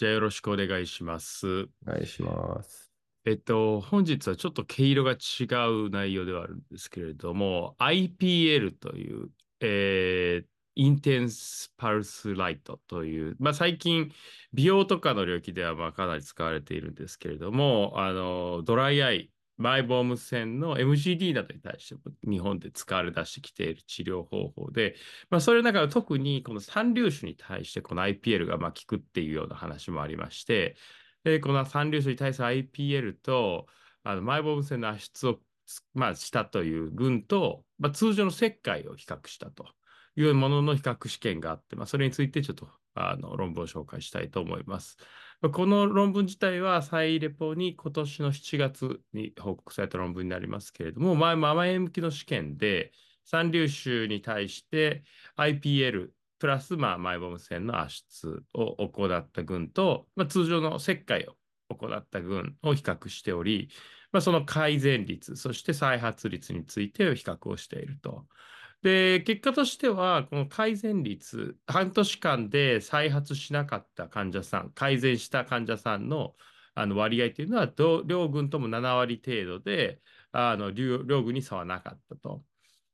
じゃあよろしくお願いします。お願いします。えっと、本日はちょっと毛色が違う内容ではあるんですけれども、IPL という、えー、インテンスパルスライトという、まあ、最近美容とかの領域ではまあかなり使われているんですけれども、あの、ドライアイ、マイボーム線の MGD などに対しても日本で使われ出してきている治療方法で、まあ、それの中で特にこの三粒子に対してこの IPL がま効くっていうような話もありまして、でこの三粒子に対する IPL とあのマイボーム線の圧出を、まあ、したという群と、まあ、通常の石灰を比較したというものの比較試験があって、まあ、それについてちょっとあの論文を紹介したいと思います。この論文自体は再レポに今年の7月に報告された論文になりますけれども、前も甘え向きの試験で、三粒子に対して IPL プラスまあマイボム線の圧出を行った群と、まあ、通常の石灰を行った群を比較しており、まあ、その改善率、そして再発率について比較をしていると。で、結果としては、この改善率、半年間で再発しなかった患者さん、改善した患者さんのあの割合というのは、両軍とも7割程度で、あの両軍に差はなかったと。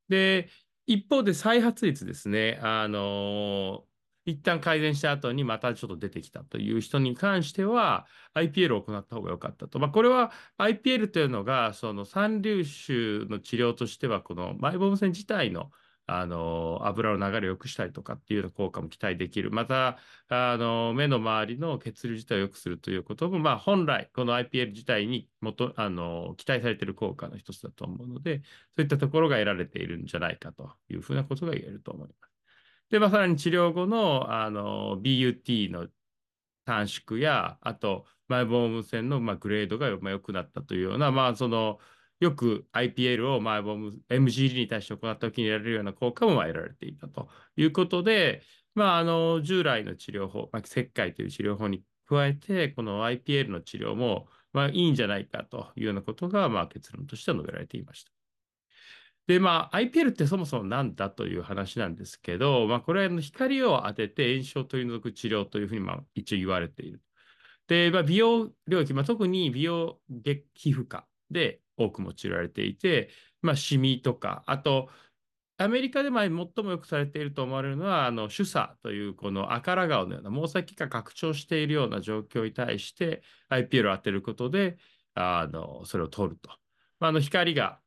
で、一方で再発率ですね、あの一旦改善した後にまたちょっと出てきたという人に関しては IPL を行った方が良かったと。まあ、これは IPL というのがその三粒子の治療としてはこのマイボーム腺自体のあの油の流れを良くしたりとかっていうような効果も期待できる。また、あの目の周りの血流自体を良くするということも、まあ、本来、この IPL 自体にもとあの期待されている効果の一つだと思うので、そういったところが得られているんじゃないかというふうなことが言えると思います。で、まあ、さらに治療後のあの BUT の短縮や、あと、マイボーム線のまあグレードがまあ良くなったというような、まあ、その、よく IPL をマイボーム MGD に対して行った時に得られるような効果も得られていたということで、まあ、あの従来の治療法、まあ、石灰という治療法に加えて、この IPL の治療も、まあ、いいんじゃないかというようなことが、まあ、結論として述べられていました。で、まあ、IPL ってそもそも何だという話なんですけど、まあ、これは光を当てて炎症を取り除く治療というふうに、まあ、一応言われている。で、まあ、美容領域、まあ、特に美容皮膚科で多く用いられていて、まあ、シミとか、あと、アメリカで最もよくされていると思われるのは、あの、主査というこの赤ら顔のような毛細血管拡張しているような状況に対して IPL を当てることで、あの、それを取ると。まあ、あの、光が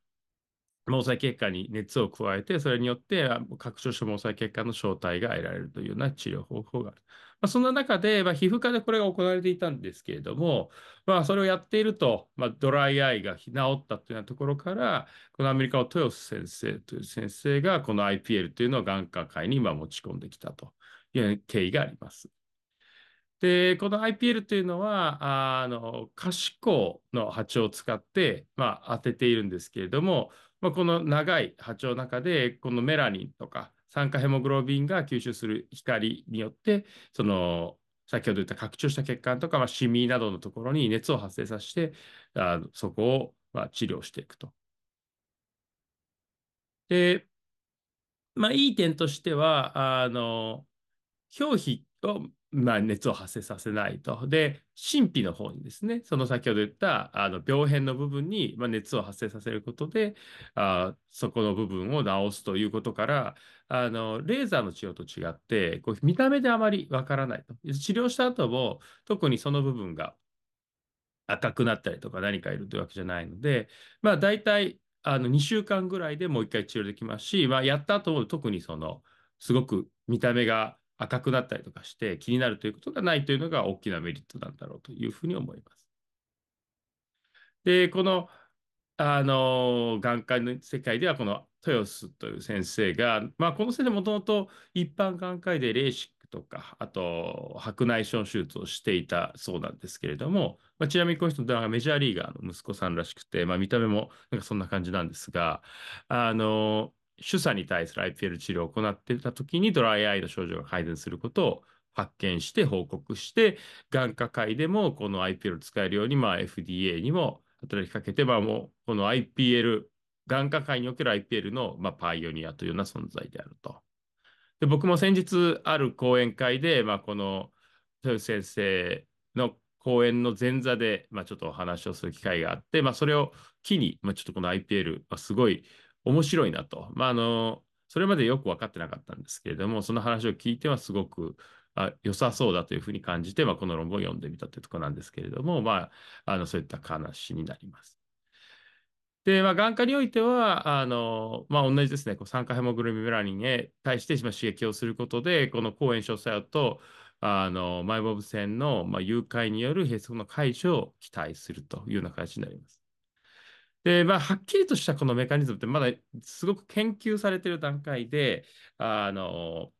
毛細血管に熱を加えて、それによって拡張した毛細血管の正体が得られるというような治療方法がある。まあ、そんな中で、まあ、皮膚科でこれが行われていたんですけれども、まあ、それをやっていると、まあ、ドライアイが治ったというようなところから、このアメリカの豊洲先生という先生が、この IPL というのを眼科会に今持ち込んできたという経緯があります。で、この IPL というのは、あの、可視光の波長を使って、まあ、当てているんですけれども、まあ、この長い波長の中で、このメラニンとか酸化ヘモグロビンが吸収する光によって、その、先ほど言った拡張した血管とか、まあ、シミなどのところに熱を発生させて、あそこを、まあ、治療していくと。で、まあ、いい点としては、あの、表皮をまあ、熱を発生させないと。で、神秘の方にですね、その先ほど言ったあの病変の部分に、まあ、熱を発生させることであ、そこの部分を治すということから、あのレーザーの治療と違って、こう見た目であまりわからないと。治療した後も、特にその部分が赤くなったりとか何かいるというわけじゃないので、まあ、大体あの2週間ぐらいでもう一回治療できますし、まあ、やった後も特にその、すごく見た目が赤くなったりとかして気になるということがないというのが大きなメリットなんだろうというふうに思います。で、この、あの、眼科の世界ではこの豊洲という先生が、まあ、この先生もともと一般眼科医でレーシックとか、あと白内障手術をしていたそうなんですけれども、まあ、ちなみにこの人はメジャーリーガーの息子さんらしくて、まあ、見た目もなんかそんな感じなんですが、あの、主査に対する IPL 治療を行っていた時にドライアイの症状が改善することを発見して報告して、眼科会でもこの IPL を使えるように、まあ、FDA にも働きかけて、まあ、もうこの IPL、眼科会における IPL の、まあ、パイオニアというような存在であると。で僕も先日ある講演会で、まあ、この豊先生の講演の前座で、まあ、ちょっとお話をする機会があって、まあ、それを機に、まあ、ちょっとこの IPL はすごい面白いなと。まあ、あの、それまでよく分かってなかったんですけれども、その話を聞いてはすごくあ良さそうだというふうに感じて、まあ、この論文を読んでみたというところなんですけれども、まあ、あのそういった話になります。で、まあ、眼科においては、あの、まあ、同じですね、こう酸化ヘモグロビンメラニンへ対して刺激をすることで、この抗炎症作用と、あの、マイボブ線の、まあ、誘拐による閉塞の解除を期待するというような形になります。で、まあ、はっきりとしたこのメカニズムってまだすごく研究されてる段階で、あの、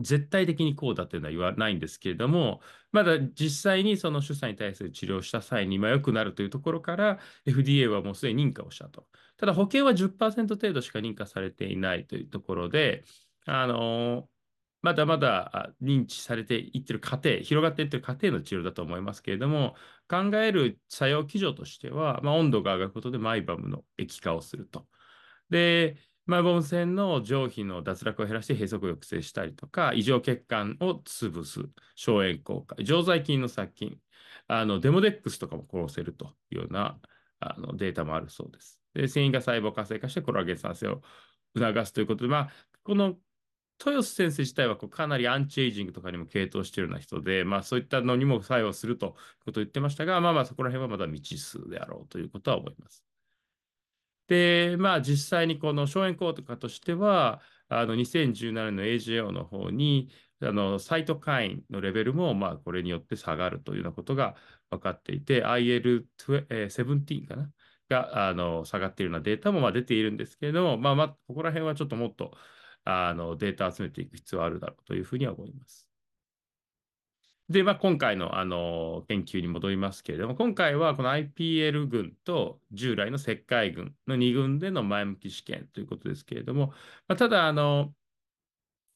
絶対的にこうだというのは言わないんですけれども、まだ実際にその主査に対する治療をした際に、まあ、良くなるというところから FDA はもうすでに認可をしたと。ただ保険は10%程度しか認可されていないというところで、あのまだまだ認知されていってる過程、広がっていってる過程の治療だと思いますけれども、考える作用基準としては、まあ、温度が上がることでマイバムの液化をすると。で、マイボム腺の上皮の脱落を減らして閉塞を抑制したりとか、異常血管を潰す、消炎効果、常在菌の殺菌、あのデモデックスとかも殺せるというようなあのデータもあるそうです。で、繊維が細胞活性化してコラーゲン産生を促すということで、まあ、この豊洲先生自体はこうかなりアンチエイジングとかにも傾倒しているような人で、まあ、そういったのにも作用するということを言ってましたが、まあまあそこら辺はまだ未知数であろうということは思います。で、まあ実際にこの荘園効果としては、あの2017年の AJO の方に、あのサイトカインのレベルもまあこれによって下がるというようなことが分かっていて、IL17 かな？があの下がっているようなデータもまあ出ているんですけれども、まあ、まあここら辺はちょっともっとあのデータ集めていく必要があるだろうというふうには思います。で、まあ、今回のあの研究に戻りますけれども、今回はこの IPL 群と従来の石灰群の2群での前向き試験ということですけれども、まあ、ただあの、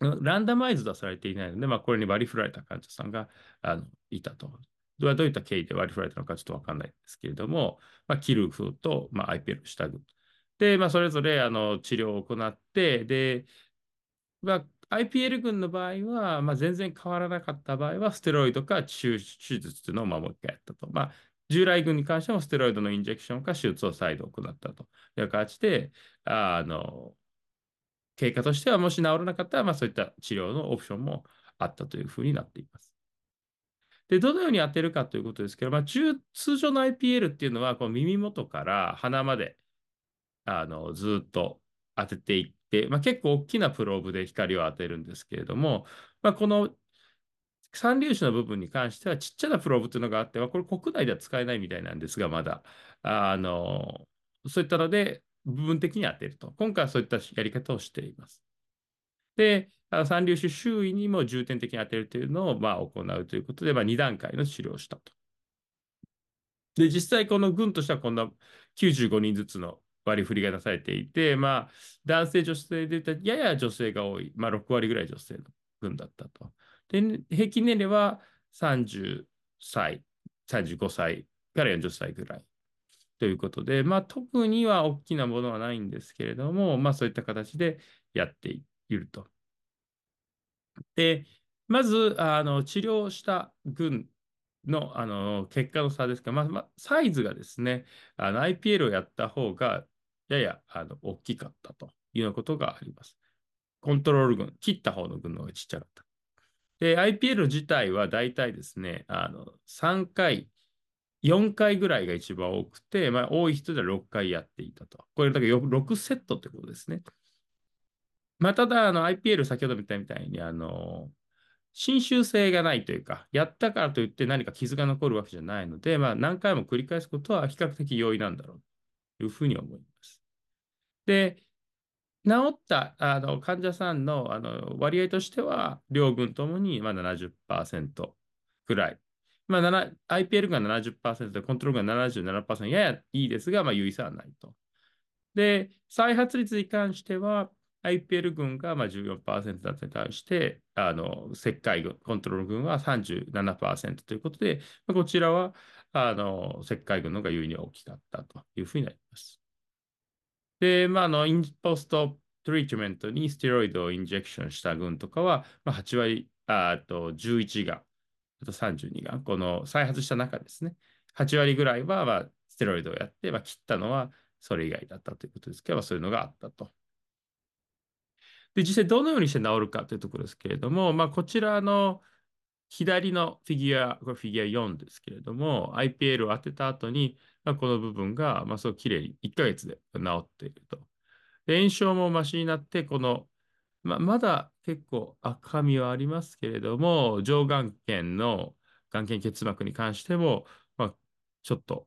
ランダマイズドはされていないので、まあ、これに割り振られた患者さんがあのいたと。どういった経緯で割り振られたのかちょっとわかんないんですけれども、まあ、キルフと、まあ、IPL 下群。で、まあ、それぞれあの治療を行って、で、ま、IPL 群の場合は、まあ、全然変わらなかった場合は、ステロイドか手術というのをもう一回やったと。まあ、従来群に関してもステロイドのインジェクションか手術を再度行ったという形で、あの、経過としてはもし治らなかったら、まあ、そういった治療のオプションもあったというふうになっています。で、どのように当てるかということですけど、まあ、通常の IPL っていうのは、この耳元から鼻まであのずっと当てていって、まあ、結構大きなプローブで光を当てるんですけれども、まあ、この三粒子の部分に関してはちっちゃなプローブというのがあっては、これ国内では使えないみたいなんですが、まだ。あの、そういったので、部分的に当てると。今回はそういったやり方をしています。で、三粒子周囲にも重点的に当てるというのをまあ行うということで、まあ、2段階の治療をしたと。で、実際この群としてはこんな95人ずつの割り振りが出されていて、まあ、男性、女性で言ったらやや女性が多い、まあ、6割ぐらい女性の群だったと。で、平均年齢は30歳、35歳から40歳ぐらいということで、まあ、特には大きなものはないんですけれども、まあ、そういった形でやっていると。で、まず、あの治療した群のあの結果の差ですが、まあまあ、サイズがですね、IPL をやった方がややあの大きかったというようなことがあります。コントロール群、切った方の群の方がちっちゃかった。で、IPL 自体は大体ですね、あの3回、4回ぐらいが一番多くて、まあ、多い人では6回やっていたと。これだけ6セットってことですね。まあ、ただ、IPL 先ほど見たみたいに、あの、侵襲性がないというか、やったからといって何か傷が残るわけじゃないので、まあ、何回も繰り返すことは比較的容易なんだろうというふうに思います。で、治ったあの患者さんのあの割合としては、両軍ともにまあ70%くらい。まあ、IPL が70%で、コントロールが77%、ややいいですが、まあ、優位差はないと。で、再発率に関しては、IPL 群がまあ14%だったに対して、あの石灰群、コントロール群は37%ということで、こちらはあの石灰群の方が優位に大きかったというふうになります。で、まあ、あのインポストトリートメントにステロイドをインジェクションした群とかは、まあ、8割、あと11があと32が、この再発した中ですね。8割ぐらいは、まあ、ステロイドをやって、まあ、切ったのはそれ以外だったということですけど、そういうのがあったと。で、実際どのようにして治るかというところですけれども、まあ、こちらの左のフィギュア、これフィギュア4ですけれども、IPL を当てた後に、まあ、この部分が、まあ、そうきれいに1ヶ月で治っていると。炎症もマシになって、この、ま、まだ結構赤みはありますけれども、上眼瞼の眼瞼結膜に関しても、まあ、ちょっと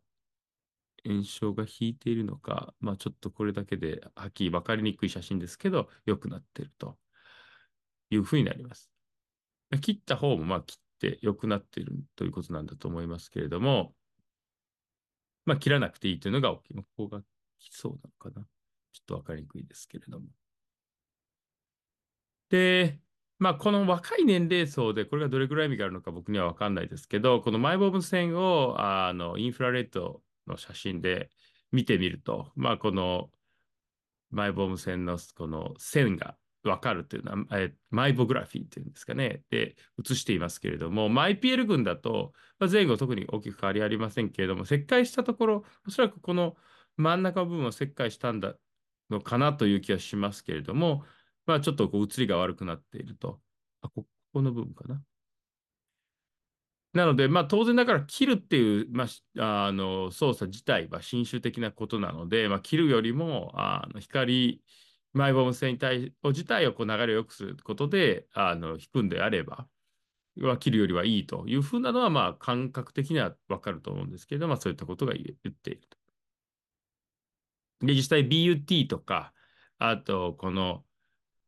炎症が引いているのか、まあ、ちょっとこれだけではっきり分かりにくい写真ですけど、良くなっているというふうになります。切った方もまあ切って良くなっているということなんだと思いますけれども、まあ、切らなくていいというのが大きい。ここがきそうなのかな。ちょっと分かりにくいですけれども。で、まあ、この若い年齢層で、これがどれぐらい意味があるのか僕には分かんないですけど、このマイボブ線をあのインフラレッドの写真で見てみると、まあ、このマイボーム線のこの線が分かるというのは、えマイボグラフィーというんですかね、で写していますけれども、マイ PL 群だと、まあ、前後特に大きく変わりありませんけれども、切開したところ、おそらくこの真ん中部分を切開したんだのかなという気はしますけれども、まあ、ちょっとこう写りが悪くなっていると。あここの部分かな。なので、まあ、当然ながら切るっていう、まあ、あの操作自体は侵襲的なことなので、まあ、切るよりもあの光マイボーム線に対自体をこう流れを良くすることであの引くんであれば、は切るよりはいいというふうなのは、まあ、感覚的には分かると思うんですけれど、まあ、そういったことが言っていると。で、実際 BUT とか、あと、この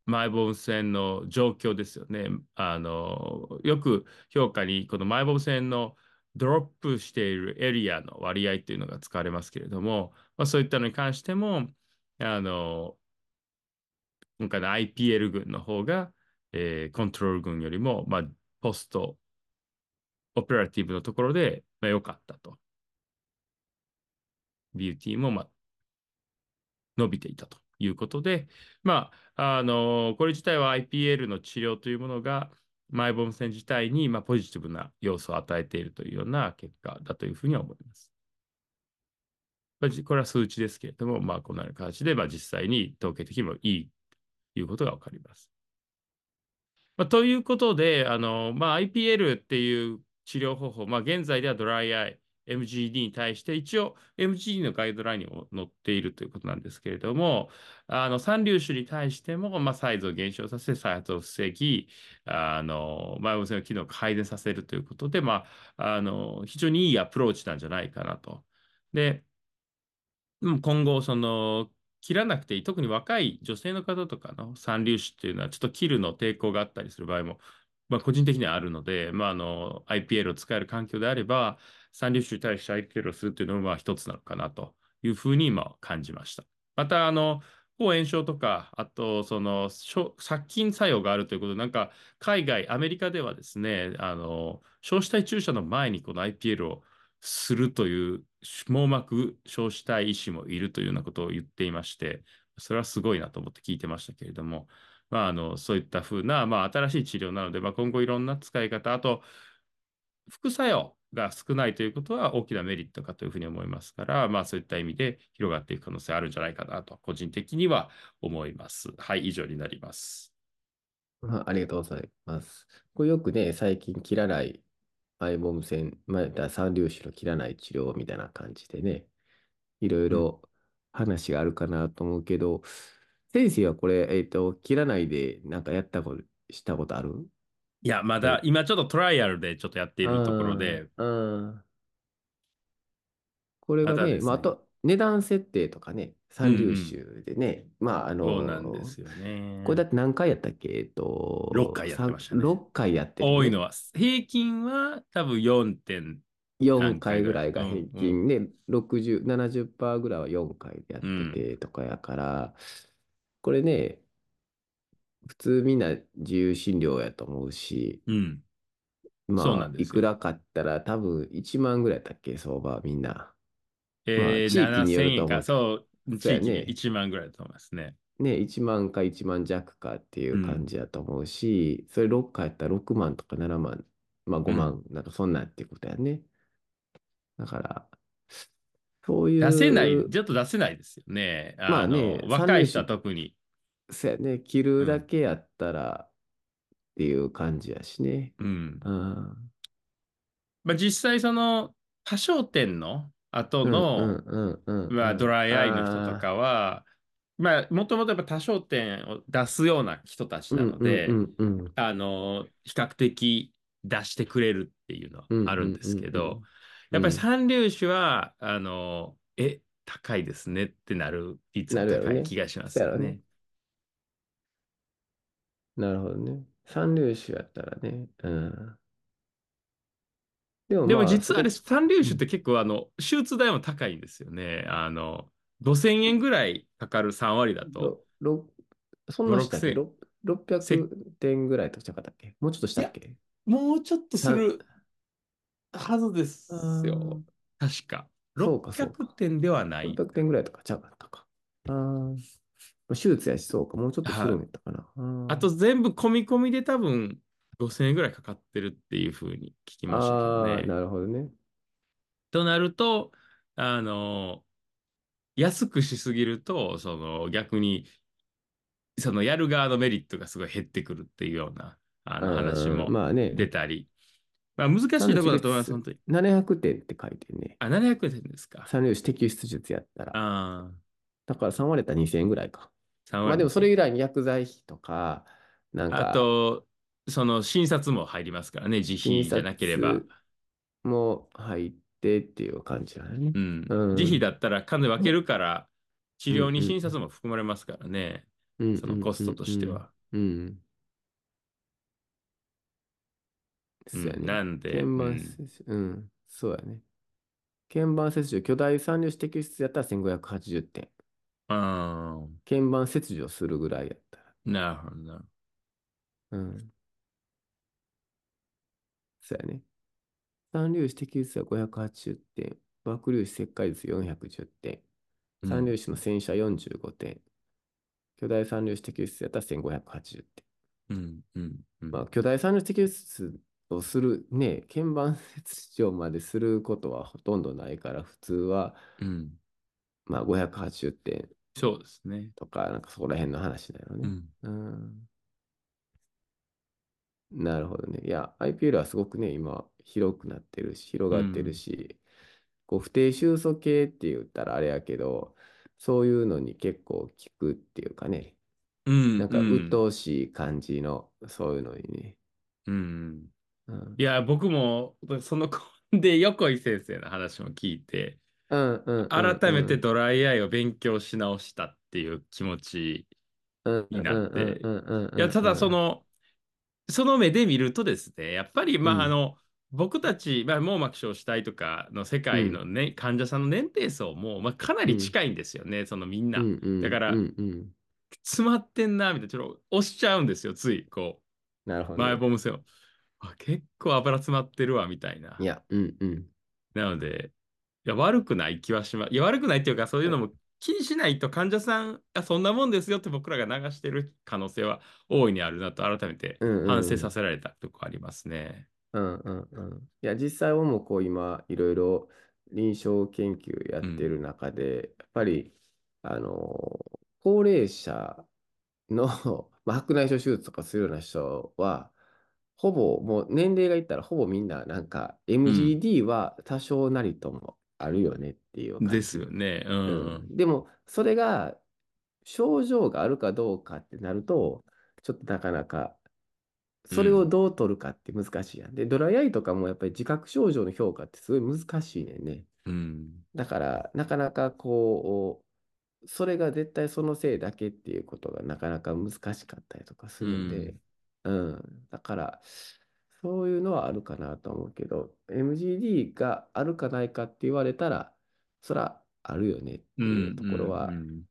マイボブ線の状況ですよね。あの、よく評価に、このマイボブ線のドロップしているエリアの割合っていうのが使われますけれども、まあ、そういったのに関しても、あの、今回の IPL 群の方が、えー、コントロール群よりも、まあ、ポストオペラティブのところで、まあ、良かったと。ビューティーも、まあ、伸びていたということで、まあ、あの、これ自体は IPL の治療というものが、マイボーム線自体に、まあ、ポジティブな要素を与えているというような結果だというふうに思います。これは数値ですけれども、まあ、このような形で、まあ、実際に統計的にもいいいうことがわかります。まあ、ということで、あのまあ、IPL っていう治療方法、まあ、現在ではドライアイ、MGD に対して一応 MGD のガイドラインにも載っているということなんですけれども、あの三粒子に対しても、まあ、サイズを減少させ、再発を防ぎ、あの、前無線の機能を改善させるということで、まあ、あの、非常にいいアプローチなんじゃないかなと。で、今後、その、切らなくていい、特に若い女性の方とかの三粒子っていうのは、ちょっと切るの抵抗があったりする場合も、まあ、個人的にはあるので、まあ、あの IPL を使える環境であれば、三粒子に対して IPL をするというのもまあ一つなのかなというふうに今感じました。また、あの、抗炎症とか、あと、その、殺菌作用があるということで、なんか、海外、アメリカではですね、あの、焼死体注射の前にこの IPL をするという網膜焼死体医師もいるというようなことを言っていまして、それはすごいなと思って聞いてましたけれども、まあ、あのそういったふうな、まあ、新しい治療なので、まあ、今後いろんな使い方、あと、副作用が少ないということは大きなメリットかというふうに思いますから、まあ、そういった意味で広がっていく可能性あるんじゃないかなと、個人的には思います。はい、以上になります。あありがとうございます。これよくね、最近切らないアイボム線、まあ、三粒子の切らない治療みたいな感じでね、いろいろ話があるかなと思うけど、うん、先生はこれ、えっ、ー、と、切らないでなんかやったこと、したことある？いや、まだ、今ちょっとトライアルでちょっとやっているところで。これがね、ねまあ、あと、値段設定とかね、三粒子でね、うん、まあ、あのそうなんですよね。これだって何回やったっけ？えっと、6回やってましたね。6回やってる、ね、多いのは、平均は多分4.4 4回ぐらいが平均で、うんうん、60、70%ぐらいは4回でやっててとかやから、うん、これね、普通みんな自由診療やと思うし、うん。まあ、いくらかったら多分1万ぐらいだっけ、相場みんな。えー、まあ、地域によると思う。そう、地域に1万ぐらいだと思いますね。ね、1万か1万弱かっていう感じだと思うし、うん、それ6回やったら6万とか7万、まあ5うん。万、なんかそんなんっていうことやね。だから、そうい出せない、う、ちょっと出せないですよね。あの、まあね、三若い人は特に。そうやね、着るだうん。けやったらっていう感じやしね。うん。うん、まあ、実際その、多焦点の後の、まあ、ドん。ライアイの人とかは、まあ、もともとやっぱ多焦点を出すような人たちなので、あの、比較的出してくれるっていうのはあるんですうん、けど、やっぱりうん。三粒子は、あの、え、高いですねってなる率が。高い気がしま。すよね。なるほどね。三粒子やったらね。うん。でもでもまあ、実はあれ、三粒子ってうん結構あの、手術代も高いんですよね。あの、5000円ぐらいかかる3割だと、そん5、なしたっけ？6000、ろ ?600 点ぐらいとかじゃなかったっけ？もうちょっとしたっけ？もうちょっとす三るはずであすよ。ー確か。そうか、そう600か。点ではない。600点ぐらいとかちゃうかったか。あー手術やし、そうか。もうちょっとするんはい。やったかな。あと全部込み込みで多分5000円ぐらいかかってるっていうふうに聞きましたけどね。なるほどね。となると、あの、安くしすぎると、その逆に、そのやる側のメリットがすごい減ってくるっていうような、あうの話ん、もまあね。出たり。まあ難しいところだと思います、子本当に。700点って書いてね。あ、700円ですか。三粒子摘出術やったら。ああ、だから3割やったら2000円ぐらいか。3まあでも割2000。それ以来に薬剤費とか、なんあかと、その診察も入りますからね、自診費じゃなければ。察も入ってっていう感じだよね。うん。うん。うん自費だったら金分けるから、治うん療に診察も含まれますからね。うんうそのコストとしては。うん。うん。そうやね。なんで、鍵うん。盤切除、うん。そうやね。鍵盤切除、巨大三粒子摘出やったら1580点。ああ、鍵盤切除するぐらいやったら。なるほどな。うん。そうやね。三粒子摘出は580点。爆粒子切開率410点。三うん。粒子の洗車45点。巨大三粒子摘出やったら1580点。うん。うん。うん。まあ、巨大三粒子摘出をする、ね、鍵盤切除まですることはほとんどないから、普通は、うんまあ、580点そうですね。とか、なんかそこら辺の話だよね。うん。うん。なるほどね。いや、IPL はすごくね、今、広くなってるし、広がってるうん。し、こう、不定収束系って言ったらあれやけど、そういうのに結構効くっていうかね、うん。なんか鬱うん。陶しい感じの、そういうのにね。うん。うん。いや、僕も、その子 で横井先生の話も聞いて、うんうんうん改めてうん。ドライアイを勉強し直したっていう気持ちうんうんになっうんて、うんうんいや、ただうんうん。その、その目で見るとですね、やっぱり、まあ、あうんの、僕たち、まあ、網膜症死体とかの世うん界の、ね、患者さんの年齢層も、まあ、かなうんり近いんですよね、そのみんな。うんうんうだから、んうん。詰まってんな、みたいな、ちょっと押しちゃうんですよ、つい、こう、前なるほどね。ボム線を。あ、結構油詰まってるわ、みたいな。いや、うんうん。なので、いや、悪くない気はします。いや、悪くないっていうか、そういうのも気にしないと患者さん、あ、そんなもんですよって僕らが流してる可能性は大いにあるなと改めてうん反省うん。させられたとこありますね。うんうんうん。いや、実際はもうこう今、いろいろ臨床研究やうん。ってる中で、やっぱり、あの、高齢者の まあ白内障手術とかするような人は、ほぼ、もう年齢がいったらほぼみんな、なんかうん。MGD は多少なりともあるよねっていうで。すよね。ううん。ん。でも、それが症状があるかどうかってなると、ちょっとなかなかそれをうん。どう取るかって難しいやん。で、ドライアイとかもやっぱり自覚症状の評価ってすごい難しいねんね。うん。だから、なかなかこう、それが絶対そのせいだけっていうことがなかなか難しかったりとかすうるんで、ん。うん。だから、そういうのはあるかなと思うけど、MGD があるかないかって言われたら、そらあるよねっうん。ていうとうころは、ん。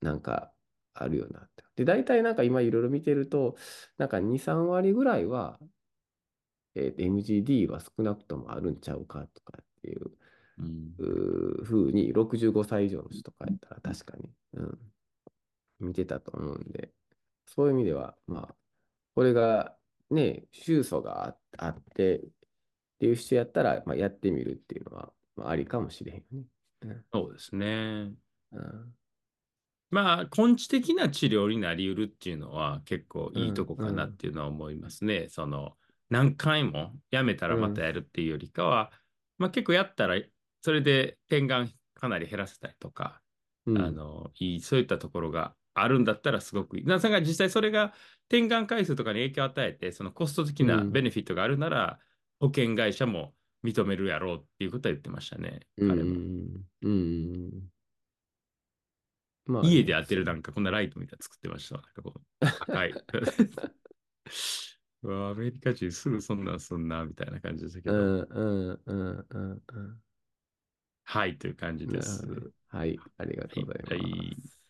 なんかあるよなって。で、大体なんか今いろいろ見てると、なんか2、3割ぐらいは、えーと MGD は少なくともあるんちゃうかとかっていう、うふうに65歳以上の人とかやったら確かに、うん、見てたと思うんで、そういう意味では、まあ、これがね、収素があってっていう人やったら、まあ、やってみるっていうのは、まあ、ありかもしれへんよね。うんそうですね。うんまあ、根治的な治療になりうるっていうのは結構いいとこかなっうんていうのは思いますね。その、何回もやめたらまたやるっていうよりかは、まあ結構やったら、それで点眼かなり減らせたりとか、うんあの、いい、そういったところがあるんだったらすごくいい。なさが実際それが点眼回数とかに影響を与えて、そのコスト的なベネフィットがあるなら、保険会社も認めるやろうっていうことは言ってましたね、うん。うんうんまあね家で当てるなんかこんなライトみたいなの作ってましたわ。なんかこう、赤い。う わアメリカ人すぐそんなんすんな、みたいな感じでしたけど。うんうんうんうんうんはい、という感じです。はい、ありがとうございます。はい